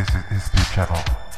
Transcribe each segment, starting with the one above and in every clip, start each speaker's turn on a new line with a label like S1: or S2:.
S1: This is the channel.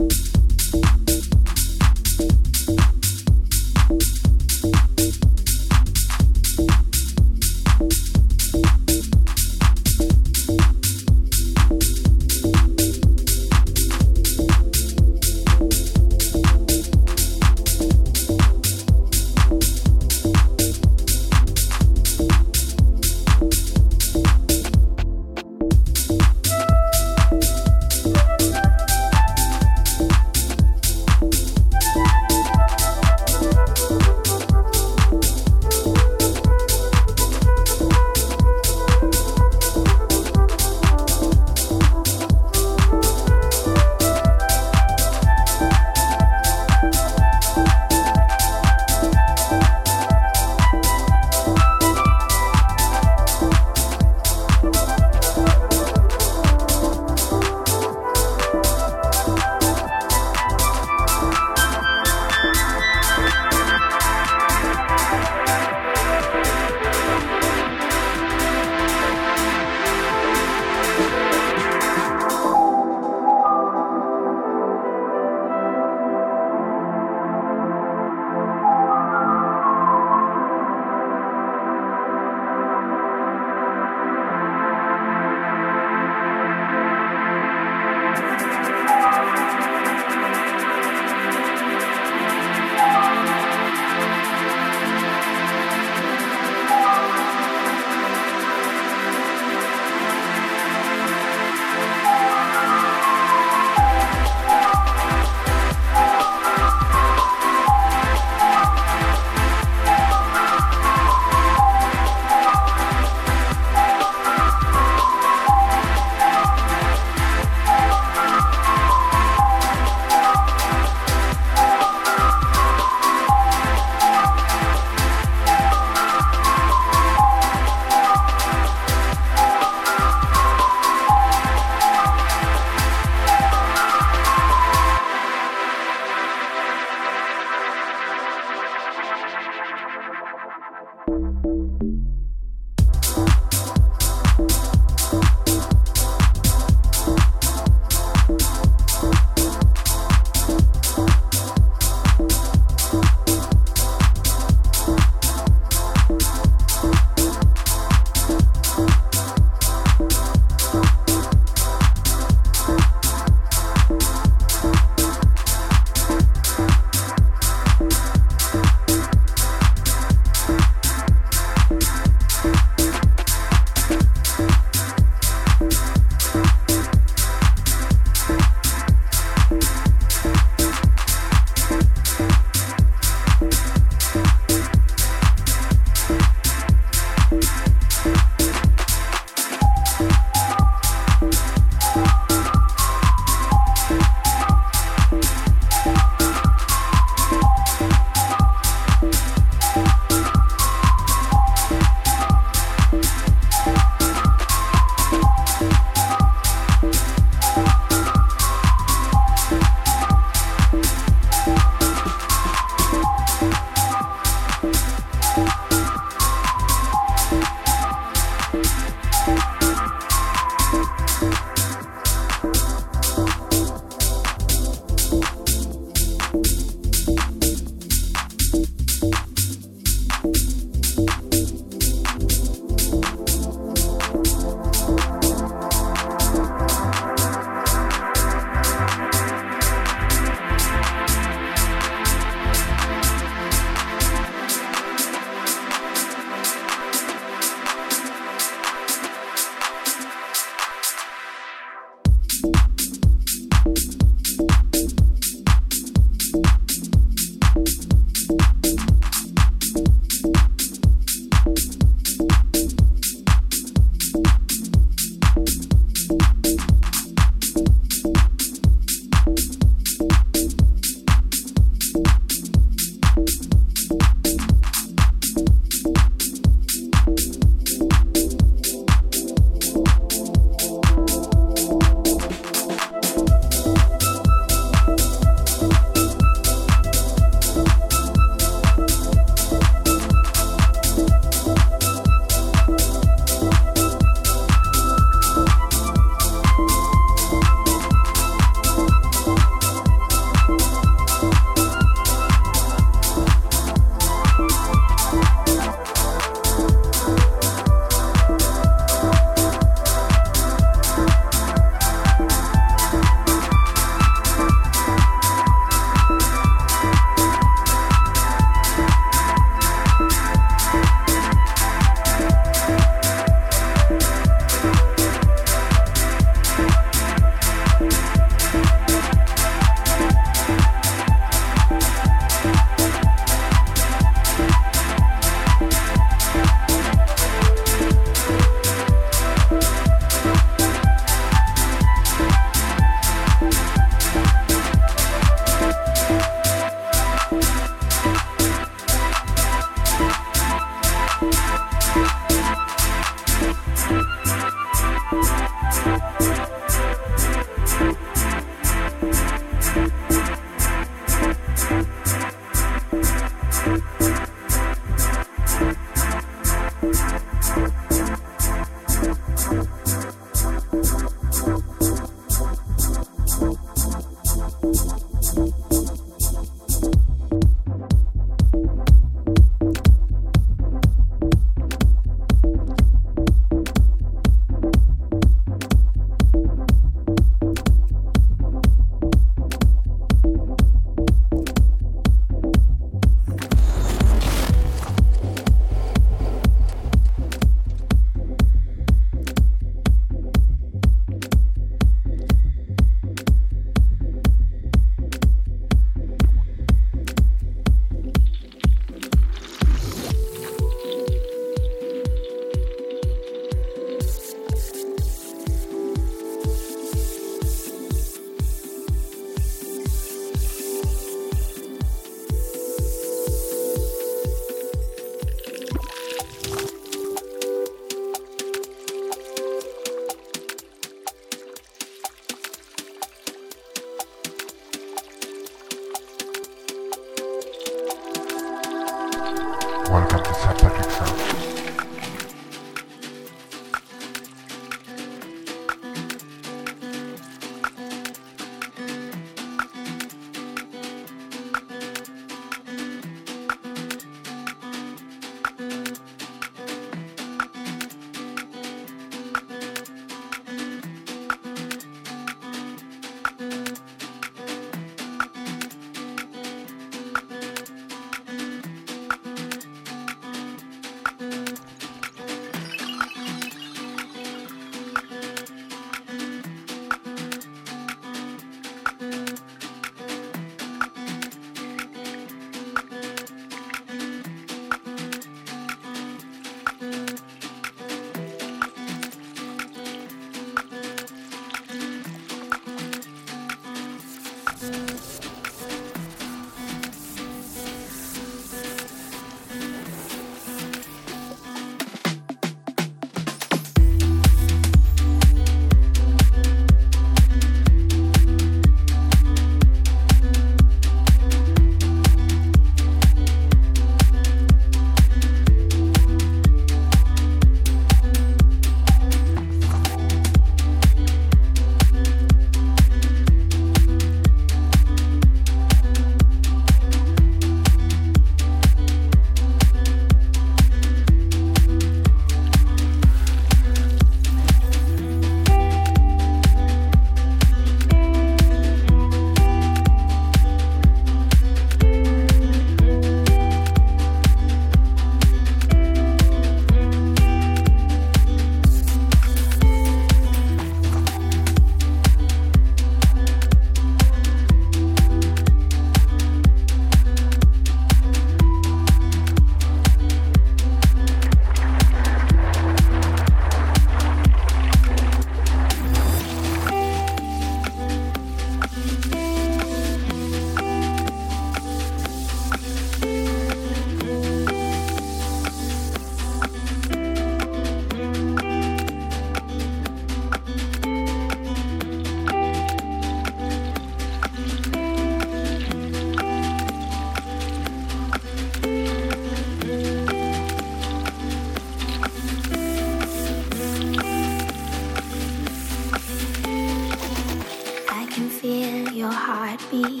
S2: me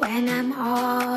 S3: when I'm all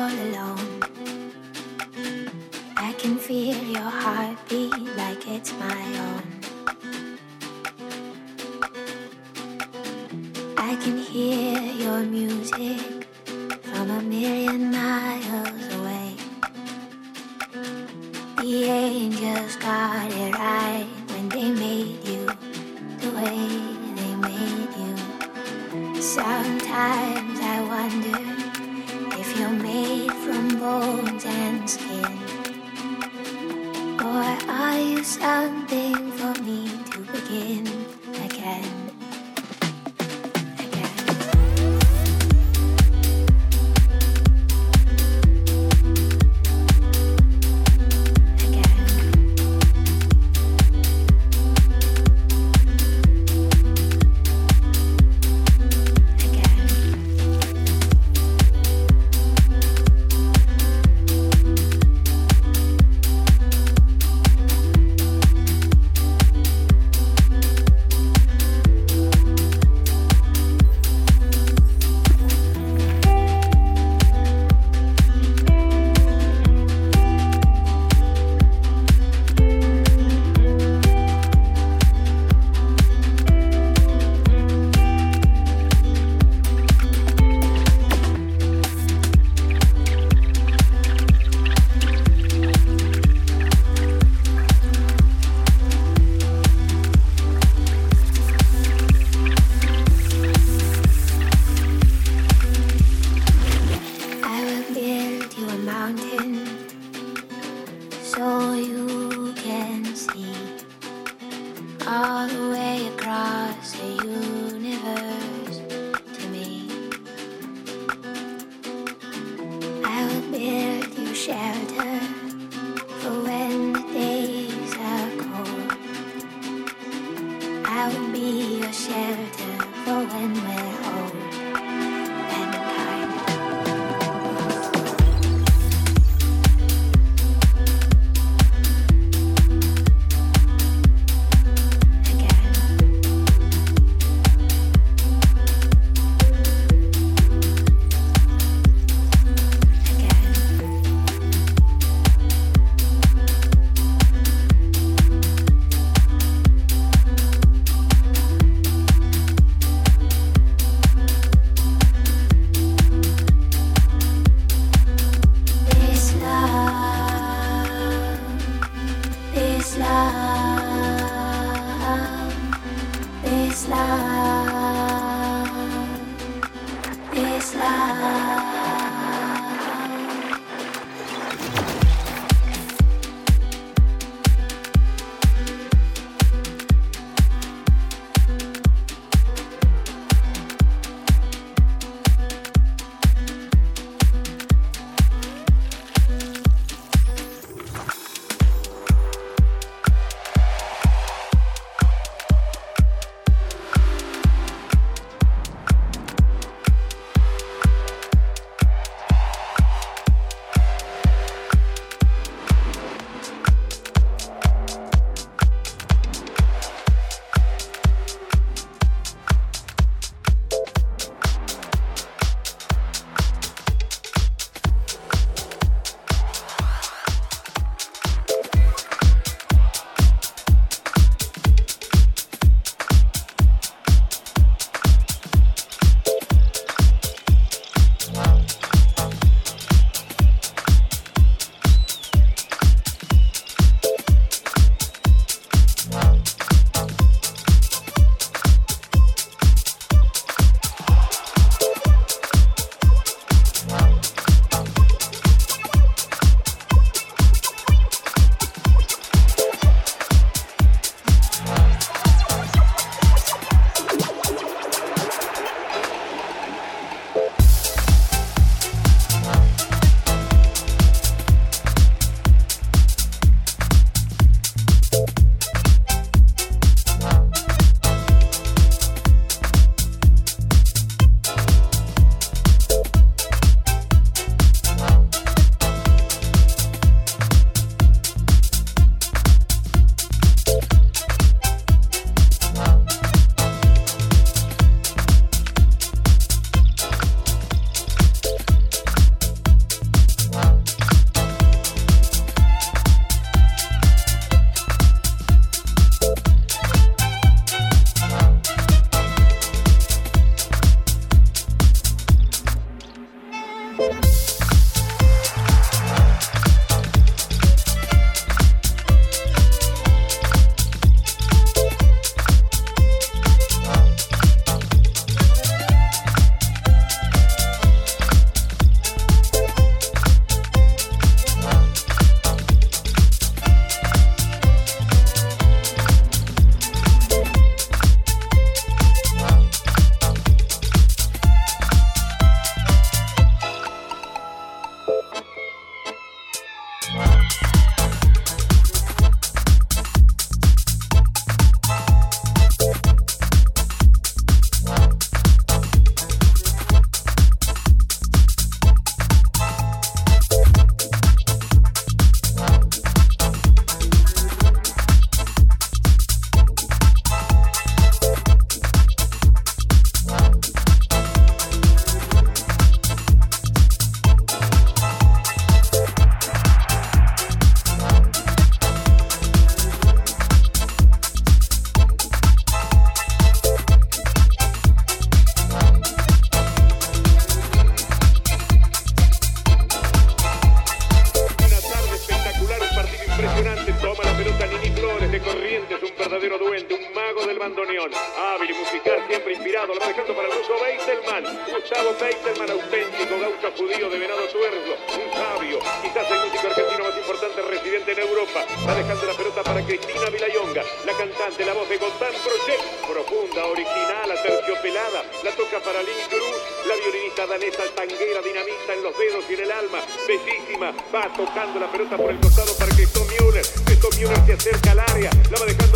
S4: de cerca al área, la va a dejar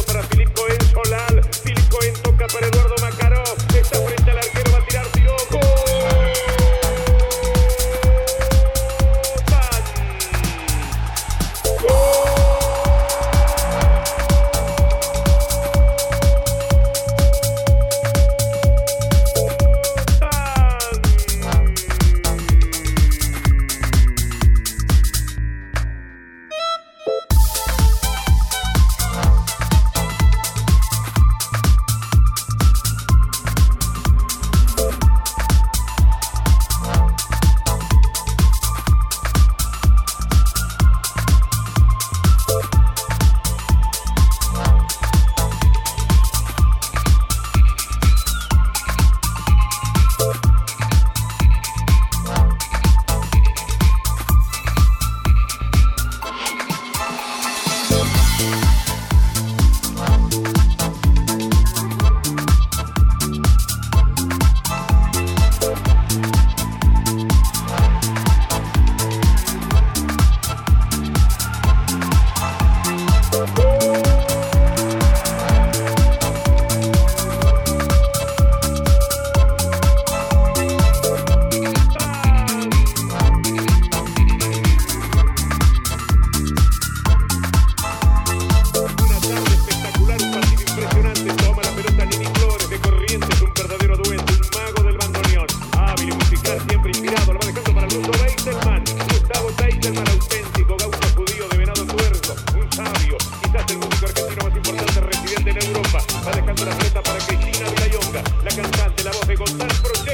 S4: Manejando la fleta para Cristina Villayonga, la cantante, la voz de
S5: Gonzalo Proche.